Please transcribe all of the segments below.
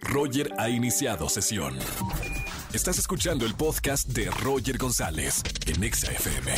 Roger ha iniciado sesión. Estás escuchando el podcast de Roger González en Exa FM.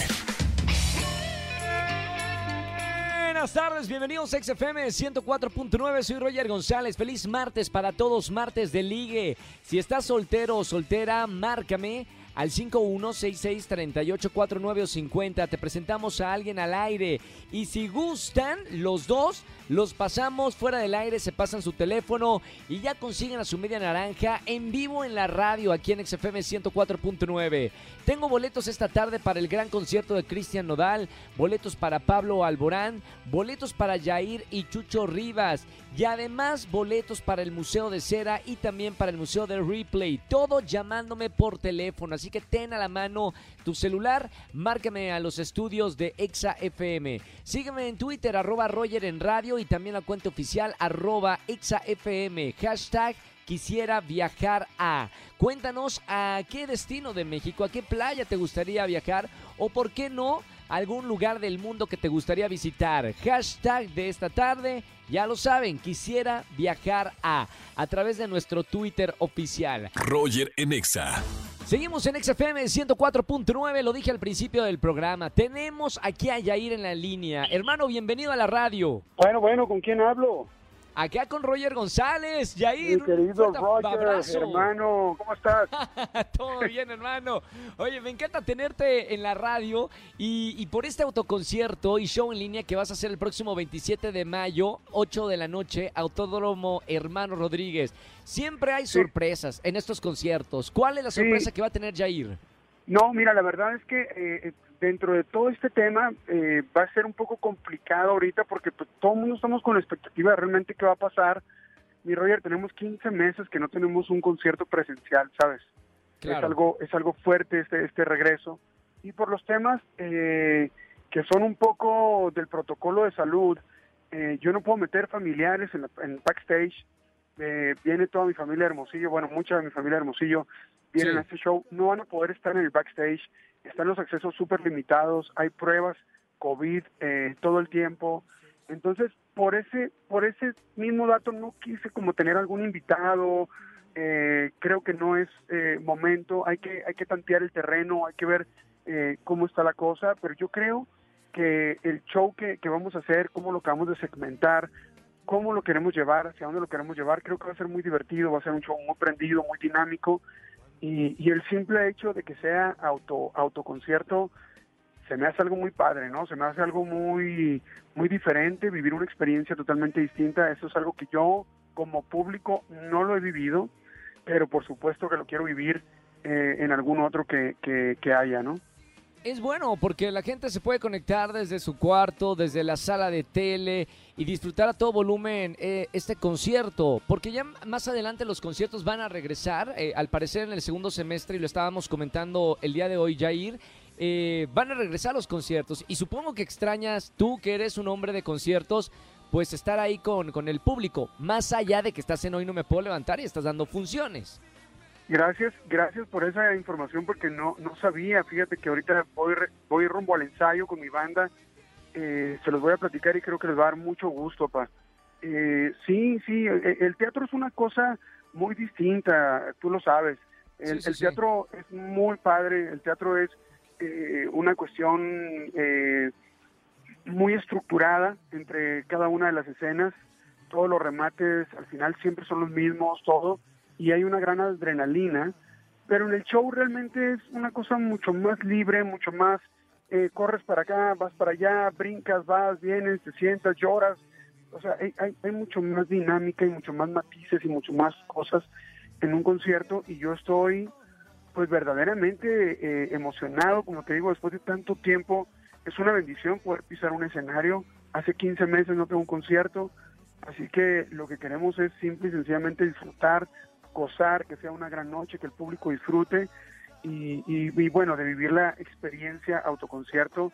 Buenas tardes, bienvenidos a XFM 104.9, soy Roger González, feliz martes para todos, martes de ligue. Si estás soltero o soltera, márcame al 51663849 o 50. Te presentamos a alguien al aire. Y si gustan, los dos los pasamos fuera del aire, se pasan su teléfono y ya consiguen a su media naranja en vivo en la radio aquí en XFM 104.9. Tengo boletos esta tarde para el gran concierto de Cristian Nodal, boletos para Pablo Alborán, boletos para Jair y Chucho Rivas y además boletos para el Museo de Cera y también para el Museo de Replay. Todo llamándome por teléfono, así que ten a la mano tu celular, márcame a los estudios de Exa FM. Sígueme en Twitter, arroba Roger en radio y también la cuenta oficial arroba Exa FM. Hashtag quisiera viajar a. Cuéntanos a qué destino de México, a qué playa te gustaría viajar o por qué no algún lugar del mundo que te gustaría visitar. Hashtag de esta tarde, ya lo saben, quisiera viajar a a través de nuestro Twitter oficial. Roger en Exa. Seguimos en XFM 104.9, lo dije al principio del programa. Tenemos aquí a Yair en la línea. Hermano, bienvenido a la radio. Bueno, bueno, ¿con quién hablo? Acá con Roger González, Yair. Mi querido Roger, hermano, ¿cómo estás? Todo bien, hermano. Oye, me encanta tenerte en la radio y, por este autoconcierto y show en línea que vas a hacer el próximo 27 de mayo, 8 de la noche, Autódromo Hermano Rodríguez. Siempre hay sorpresas en estos conciertos. ¿Cuál es la sorpresa que va a tener Jair? No, mira, la verdad es que eh, dentro de todo este tema eh, va a ser un poco complicado ahorita porque pues, todo el mundo estamos con la expectativa de realmente qué va a pasar. Mi Roger, tenemos 15 meses que no tenemos un concierto presencial, ¿sabes? Es algo es algo fuerte este este regreso y por los temas eh, que son un poco del protocolo de salud, eh, yo no puedo meter familiares en, en backstage. viene toda mi familia Hermosillo, bueno, mucha de mi familia Hermosillo vienen a este show, no van a poder estar en el backstage están los accesos súper limitados, hay pruebas COVID eh, todo el tiempo. Entonces, por ese, por ese mismo dato no quise como tener algún invitado, eh, creo que no es eh, momento, hay que, hay que tantear el terreno, hay que ver cómo está la cosa, pero yo creo que el show que, que vamos a hacer, cómo lo acabamos de segmentar, cómo lo queremos llevar, hacia dónde lo queremos llevar, creo que va a ser muy divertido, va a ser un show muy prendido, muy dinámico y, el simple hecho de que sea auto autoconcierto se me hace algo muy padre, ¿no? Se me hace algo muy muy diferente, vivir una experiencia totalmente distinta. Eso es algo que yo como público no lo he vivido, pero por supuesto que lo quiero vivir eh, en algún otro que, que, que haya, ¿no? Es bueno porque la gente se puede conectar desde su cuarto, desde la sala de tele y disfrutar a todo volumen eh, este concierto. Porque ya más adelante los conciertos van a regresar, eh, al parecer en el segundo semestre, y lo estábamos comentando el día de hoy, Jair. Eh, van a regresar los conciertos y supongo que extrañas tú que eres un hombre de conciertos pues estar ahí con, con el público, más allá de que estás en hoy no me puedo levantar y estás dando funciones. Gracias, gracias por esa información porque no no sabía. Fíjate que ahorita voy voy rumbo al ensayo con mi banda. Eh, se los voy a platicar y creo que les va a dar mucho gusto, pa. Eh, sí, sí, el, teatro es una cosa muy distinta, tú lo sabes. El, teatro es muy padre, el teatro es eh, una cuestión eh, muy estructurada entre cada una de las escenas. Todos los remates al final siempre son los mismos, todo y hay una gran adrenalina, pero en el show realmente es una cosa mucho más libre, mucho más, eh, corres para acá, vas para allá, brincas, vas, vienes, te sientas, lloras, o sea, hay, hay, mucho más dinámica y mucho más matices y mucho más cosas en un concierto y yo estoy pues verdaderamente eh, emocionado, como te digo, después de tanto tiempo, es una bendición poder pisar un escenario, hace 15 meses no tengo un concierto, así que lo que queremos es simple y sencillamente disfrutar, gozar, que sea una gran noche, que el público disfrute y, bueno, de vivir la experiencia autoconcierto,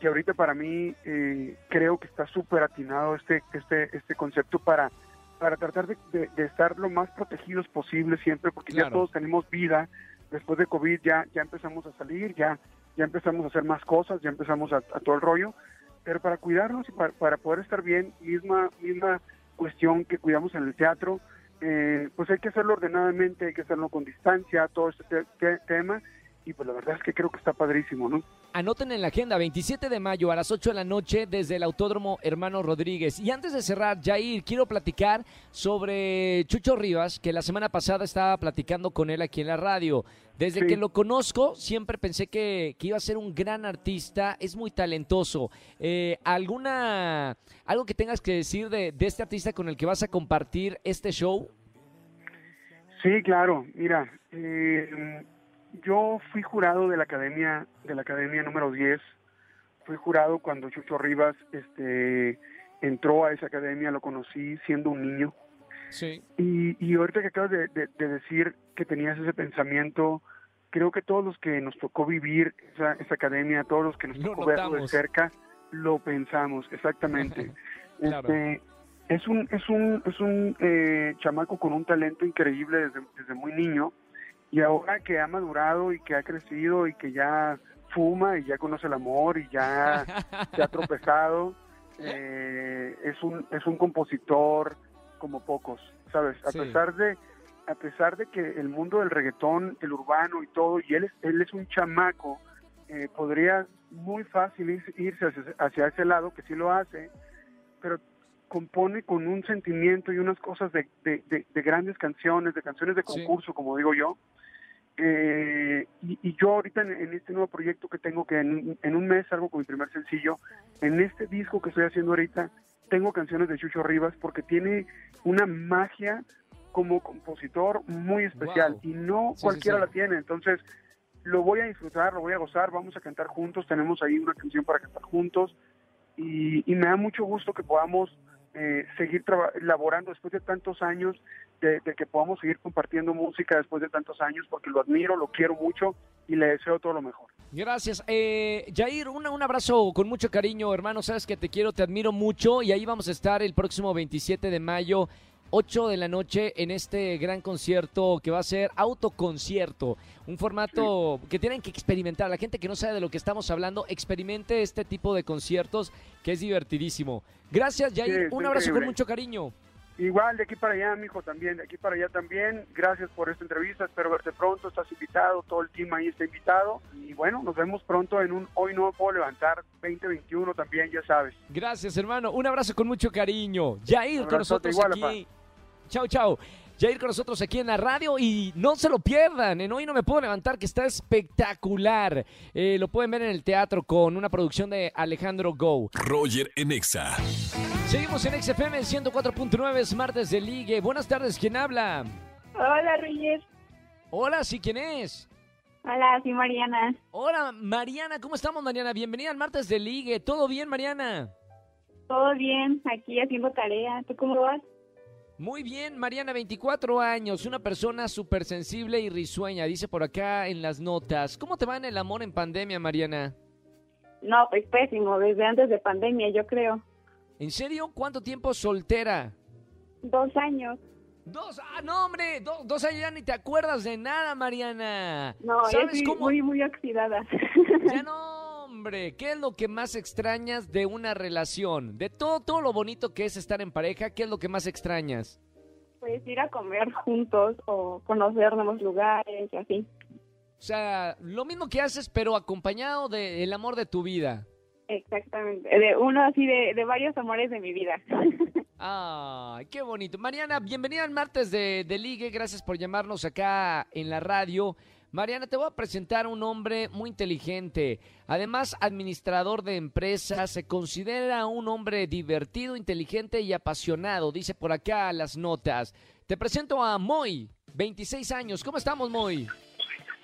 que ahorita para mí eh, creo que está súper atinado este, este, este concepto para, para tratar de, estar lo más protegidos posible siempre, porque ya todos tenemos vida, después de COVID ya, ya empezamos a salir, ya, ya empezamos a hacer más cosas, ya empezamos a, todo el rollo, pero para cuidarnos y para, para poder estar bien, misma, misma cuestión que cuidamos en el teatro, eh, pues hay que hacerlo ordenadamente, hay que hacerlo con distancia, todo este te- te- tema, y pues la verdad es que creo que está padrísimo, ¿no? Anoten en la agenda, 27 de mayo a las 8 de la noche desde el Autódromo Hermano Rodríguez. Y antes de cerrar, Jair, quiero platicar sobre Chucho Rivas, que la semana pasada estaba platicando con él aquí en la radio. Desde Sí. que lo conozco, siempre pensé que, que iba a ser un gran artista, es muy talentoso. Eh, ¿Alguna, algo que tengas que decir de, de este artista con el que vas a compartir este show? Sí, claro. Mira, eh, yo fui jurado de la academia de la academia número 10. Fui jurado cuando Chucho Rivas este entró a esa academia, lo conocí siendo un niño. Sí. Y, y ahorita que acabas de, de- de decir que tenías ese pensamiento, creo que todos los que nos tocó vivir esa, esa academia, todos los que nos tocó verlo de cerca, lo pensamos, exactamente. Claro. Este, es un, es un, es un eh, chamaco con un talento increíble desde, desde muy niño y ahora que ha madurado y que ha crecido y que ya fuma y ya conoce el amor y ya se ha tropezado, eh, es un, es un compositor como pocos, ¿sabes? A Sí. pesar de a pesar de que el mundo del reggaetón, el urbano y todo, y él es, él es un chamaco, eh, podría muy fácil irse, hacia, hacia ese lado, que sí lo hace, pero compone con un sentimiento y unas cosas de, de- de- de grandes canciones, de canciones de Sí. concurso, como digo yo. Eh, y, y yo ahorita en, en este nuevo proyecto que tengo, que en, en un mes salgo con mi primer sencillo, en este disco que estoy haciendo ahorita, tengo canciones de Chucho Rivas porque tiene una magia como compositor muy especial Wow. y no Sí, cualquiera sí. la tiene. Entonces, lo voy a disfrutar, lo voy a gozar, vamos a cantar juntos, tenemos ahí una canción para cantar juntos y, y me da mucho gusto que podamos eh, seguir elaborando después de tantos años, de, de que podamos seguir compartiendo música después de tantos años, porque lo admiro, lo quiero mucho y le deseo todo lo mejor. Gracias. Eh, Jair, una- un abrazo con mucho cariño, hermano. Sabes que te quiero, te admiro mucho y ahí vamos a estar el próximo 27 de mayo. 8 de la noche en este gran concierto que va a ser autoconcierto, un formato que tienen que experimentar. La gente que no sabe de lo que estamos hablando, experimente este tipo de conciertos que es divertidísimo. Gracias, Jair. Sí, un abrazo con mucho cariño. Igual de aquí para allá, mijo, también, de aquí para allá también. Gracias por esta entrevista, espero verte pronto, estás invitado, todo el team ahí está invitado. Y bueno, nos vemos pronto en un Hoy No Puedo Levantar 2021 también, ya sabes. Gracias, hermano. Un abrazo con mucho cariño. Jair con nosotros igual, aquí. Chao, chao. Jair con nosotros aquí en la radio y no se lo pierdan. En Hoy no me puedo levantar, que está espectacular. Eh, lo pueden ver en el teatro con una producción de Alejandro Go. Roger en Exa. Seguimos en XFM 104.9, es martes de ligue. Buenas tardes, ¿quién habla? Hola, Reyes. Hola, sí, ¿quién es? Hola, soy Mariana. Hola, Mariana, ¿cómo estamos, Mariana? Bienvenida al martes de ligue. ¿Todo bien, Mariana? ¿Todo bien? Aquí haciendo tarea. ¿Tú cómo vas? Muy bien, Mariana, 24 años, una persona súper sensible y risueña, dice por acá en las notas. ¿Cómo te va en el amor en pandemia, Mariana? No, pues pésimo, desde antes de pandemia, yo creo. ¿En serio? ¿Cuánto tiempo soltera? Dos años. Dos, ah, no, hombre, do- dos años ya ni te acuerdas de nada, Mariana. No, ¿Sabes es cómo? muy, muy oxidada. Ya no, hombre, ¿qué es lo que más extrañas de una relación? De todo, todo lo bonito que es estar en pareja, ¿qué es lo que más extrañas? pues ir a comer juntos o conocer nuevos lugares y así. O sea, lo mismo que haces, pero acompañado del amor de tu vida. Exactamente. De uno así de, de varios amores de mi vida. Ay, qué bonito. Mariana, bienvenida al martes de, de Ligue. Gracias por llamarnos acá en la radio. Mariana, te voy a presentar a un hombre muy inteligente. Además, administrador de empresas. Se considera un hombre divertido, inteligente y apasionado. Dice por acá las notas. Te presento a Moy, 26 años. ¿Cómo estamos, Moy?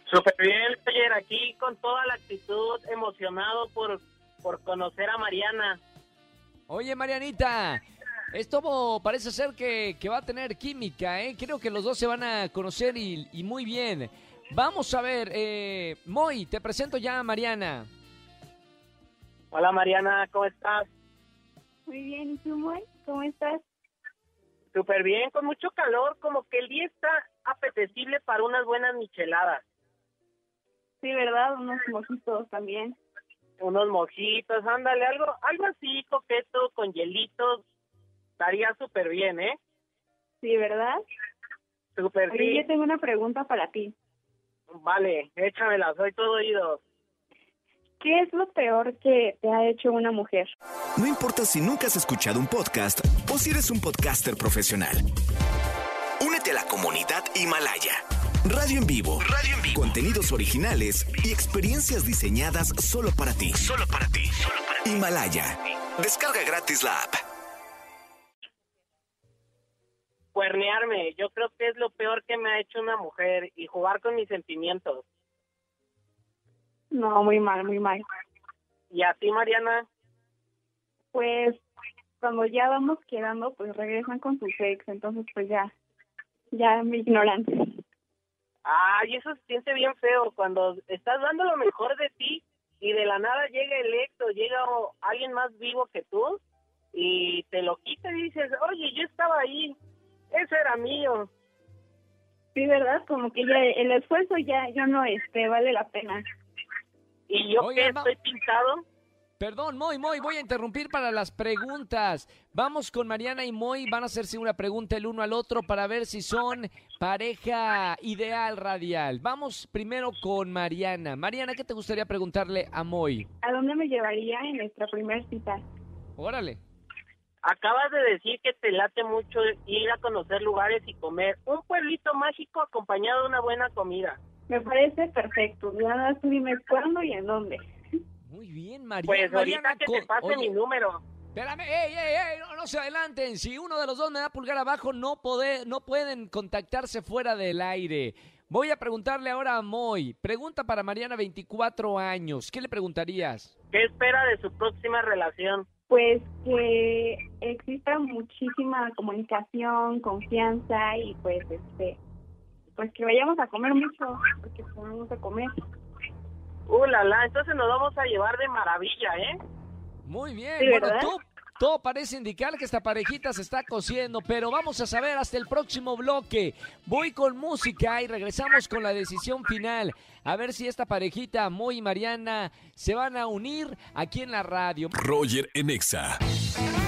Súper bien, ayer aquí con toda la actitud, emocionado por, por conocer a Mariana. Oye, Marianita, esto parece ser que, que va a tener química, ¿eh? Creo que los dos se van a conocer y, y muy bien. Vamos a ver, eh, Moy, te presento ya a Mariana. Hola Mariana, ¿cómo estás? Muy bien, ¿y tú, Moy? ¿Cómo estás? Súper bien, con mucho calor, como que el día está apetecible para unas buenas micheladas. Sí, ¿verdad? Unos mojitos también. Unos mojitos, ándale, algo, algo así coqueto, con hielitos, estaría súper bien, ¿eh? Sí, ¿verdad? Super Oye, sí. yo tengo una pregunta para ti. Vale, échamela, soy todo oídos. ¿Qué es lo peor que te ha hecho una mujer? No importa si nunca has escuchado un podcast o si eres un podcaster profesional. Únete a la comunidad Himalaya. Radio en vivo. Radio en vivo. Contenidos originales y experiencias diseñadas solo para ti. Solo para ti. Himalaya. Descarga gratis la app. Cuernearme, yo creo que es lo peor que me ha hecho una mujer y jugar con mis sentimientos. No, muy mal, muy mal. Y así, Mariana, Pues cuando ya vamos quedando, pues regresan con sus ex, entonces pues ya, ya me ignoran. ay, eso se siente bien feo cuando estás dando lo mejor de ti y de la nada llega el ex o llega alguien más vivo que tú y te lo quita y dices, oye, yo estaba ahí, eso era mío. Sí, ¿verdad? Como que ya el esfuerzo ya, ya no este, vale la pena. Y yo Oye, ma- estoy pintado, Perdón, Moy, Moy, voy a interrumpir para las preguntas. Vamos con Mariana y Moy, van a hacerse una pregunta el uno al otro para ver si son pareja ideal radial. Vamos primero con Mariana. Mariana, ¿qué te gustaría preguntarle a Moy? ¿A dónde me llevaría en nuestra primera cita? Órale. Acabas de decir que te late mucho ir a conocer lugares y comer. Un pueblito mágico acompañado de una buena comida. Me parece perfecto. Nada más dime cuándo y en dónde. Muy bien, Mariana. Pues ahorita Mariana, que te pase Oye, mi número. Espérame, ey, ey, ey, no, no se adelanten. Si uno de los dos me da pulgar abajo, no, poder, no pueden contactarse fuera del aire. Voy a preguntarle ahora a Moy. Pregunta para Mariana, 24 años. ¿Qué le preguntarías? ¿Qué espera de su próxima relación? Pues que exista muchísima comunicación, confianza y pues este pues que vayamos a comer mucho, porque vamos a comer. Uh, la, la, entonces nos vamos a llevar de maravilla, ¿eh? Muy bien. Sí, bueno, ¿verdad? tú, todo parece indicar que esta parejita se está cociendo, pero vamos a saber hasta el próximo bloque. Voy con música y regresamos con la decisión final. A ver si esta parejita, Moy y Mariana, se van a unir aquí en la radio. Roger en Exa.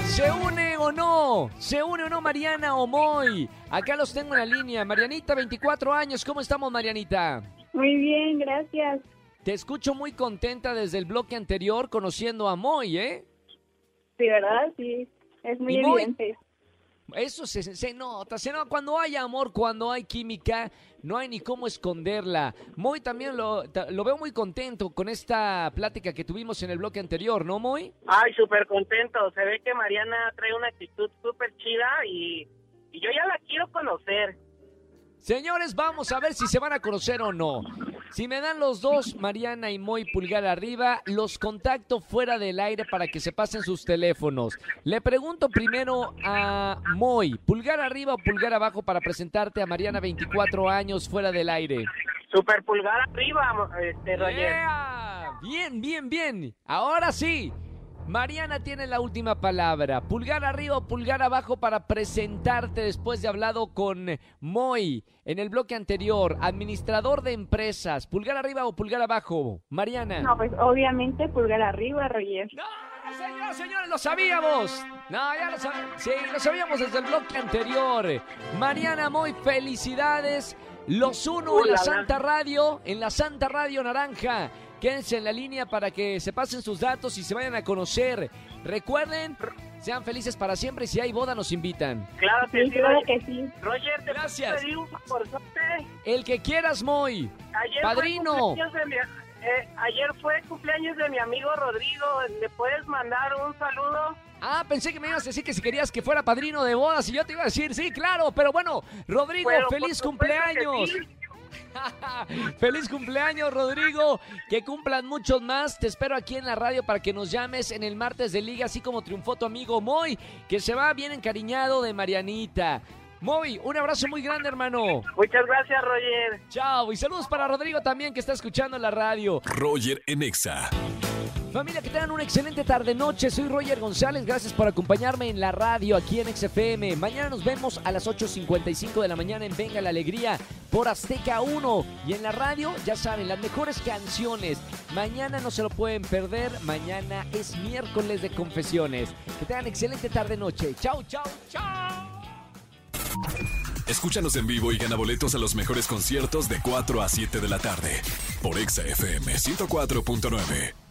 ¿Se une o no? ¿Se une o no Mariana o Moy? Acá los tengo en la línea. Marianita, 24 años. ¿Cómo estamos, Marianita? Muy bien, gracias. Te escucho muy contenta desde el bloque anterior conociendo a Moy, ¿eh? Sí, ¿verdad? Sí, es muy muy- evidente. Eso se, se nota, se nota. Cuando hay amor, cuando hay química, no hay ni cómo esconderla. Moy también lo, lo veo muy contento con esta plática que tuvimos en el bloque anterior, ¿no, Moy? Ay, súper contento. Se ve que Mariana trae una actitud súper chida y, y yo ya la quiero conocer. Señores, vamos a ver si se van a conocer o no. Si me dan los dos, Mariana y Moy pulgar arriba, los contacto fuera del aire para que se pasen sus teléfonos. Le pregunto primero a Moy, pulgar arriba o pulgar abajo para presentarte a Mariana, 24 años, fuera del aire. Súper pulgar arriba, este, Roger. Yeah. Bien, bien, bien. Ahora sí. Mariana tiene la última palabra. Pulgar arriba o pulgar abajo para presentarte después de hablado con Moy en el bloque anterior. Administrador de empresas. Pulgar arriba o pulgar abajo. Mariana. No, pues obviamente pulgar arriba, Roger. No, señores, señores, lo sabíamos. No, ya lo sabíamos. Sí, lo sabíamos desde el bloque anterior. Mariana Moy, felicidades. Los uno en la. Santa Radio, en la Santa Radio Naranja. Quédense en la línea para que se pasen sus datos y se vayan a conocer. Recuerden, sean felices para siempre y si hay boda nos invitan. Claro que Sí, sí, claro Roger. que sí. Roger, te Gracias. pedir un? El que quieras, Moy. Ayer Padrino. Fue mi, eh, ayer fue cumpleaños de mi amigo Rodrigo. ¿Le puedes mandar un saludo? Ah, pensé que me ibas a decir que si querías que fuera padrino de bodas y yo te iba a decir, sí, claro, pero bueno, Rodrigo, por feliz cumpleaños. Feliz cumpleaños, Rodrigo. Que cumplan muchos más. Te espero aquí en la radio para que nos llames en el martes de liga, así como triunfó tu amigo Moy, que se va bien encariñado de Marianita. Moy, un abrazo muy grande, hermano. Muchas gracias, Roger. Chao. Y saludos para Rodrigo también, que está escuchando la radio. Roger en Exa. Familia, que tengan una excelente tarde-noche. Soy Roger González. Gracias por acompañarme en la radio aquí en XFM. Mañana nos vemos a las 8.55 de la mañana en Venga la Alegría por Azteca 1. Y en la radio, ya saben, las mejores canciones. Mañana no se lo pueden perder. Mañana es miércoles de confesiones. Que tengan excelente tarde-noche. Chao, chao, chao. Escúchanos en vivo y gana boletos a los mejores conciertos de 4 a 7 de la tarde por Exa FM 104.9.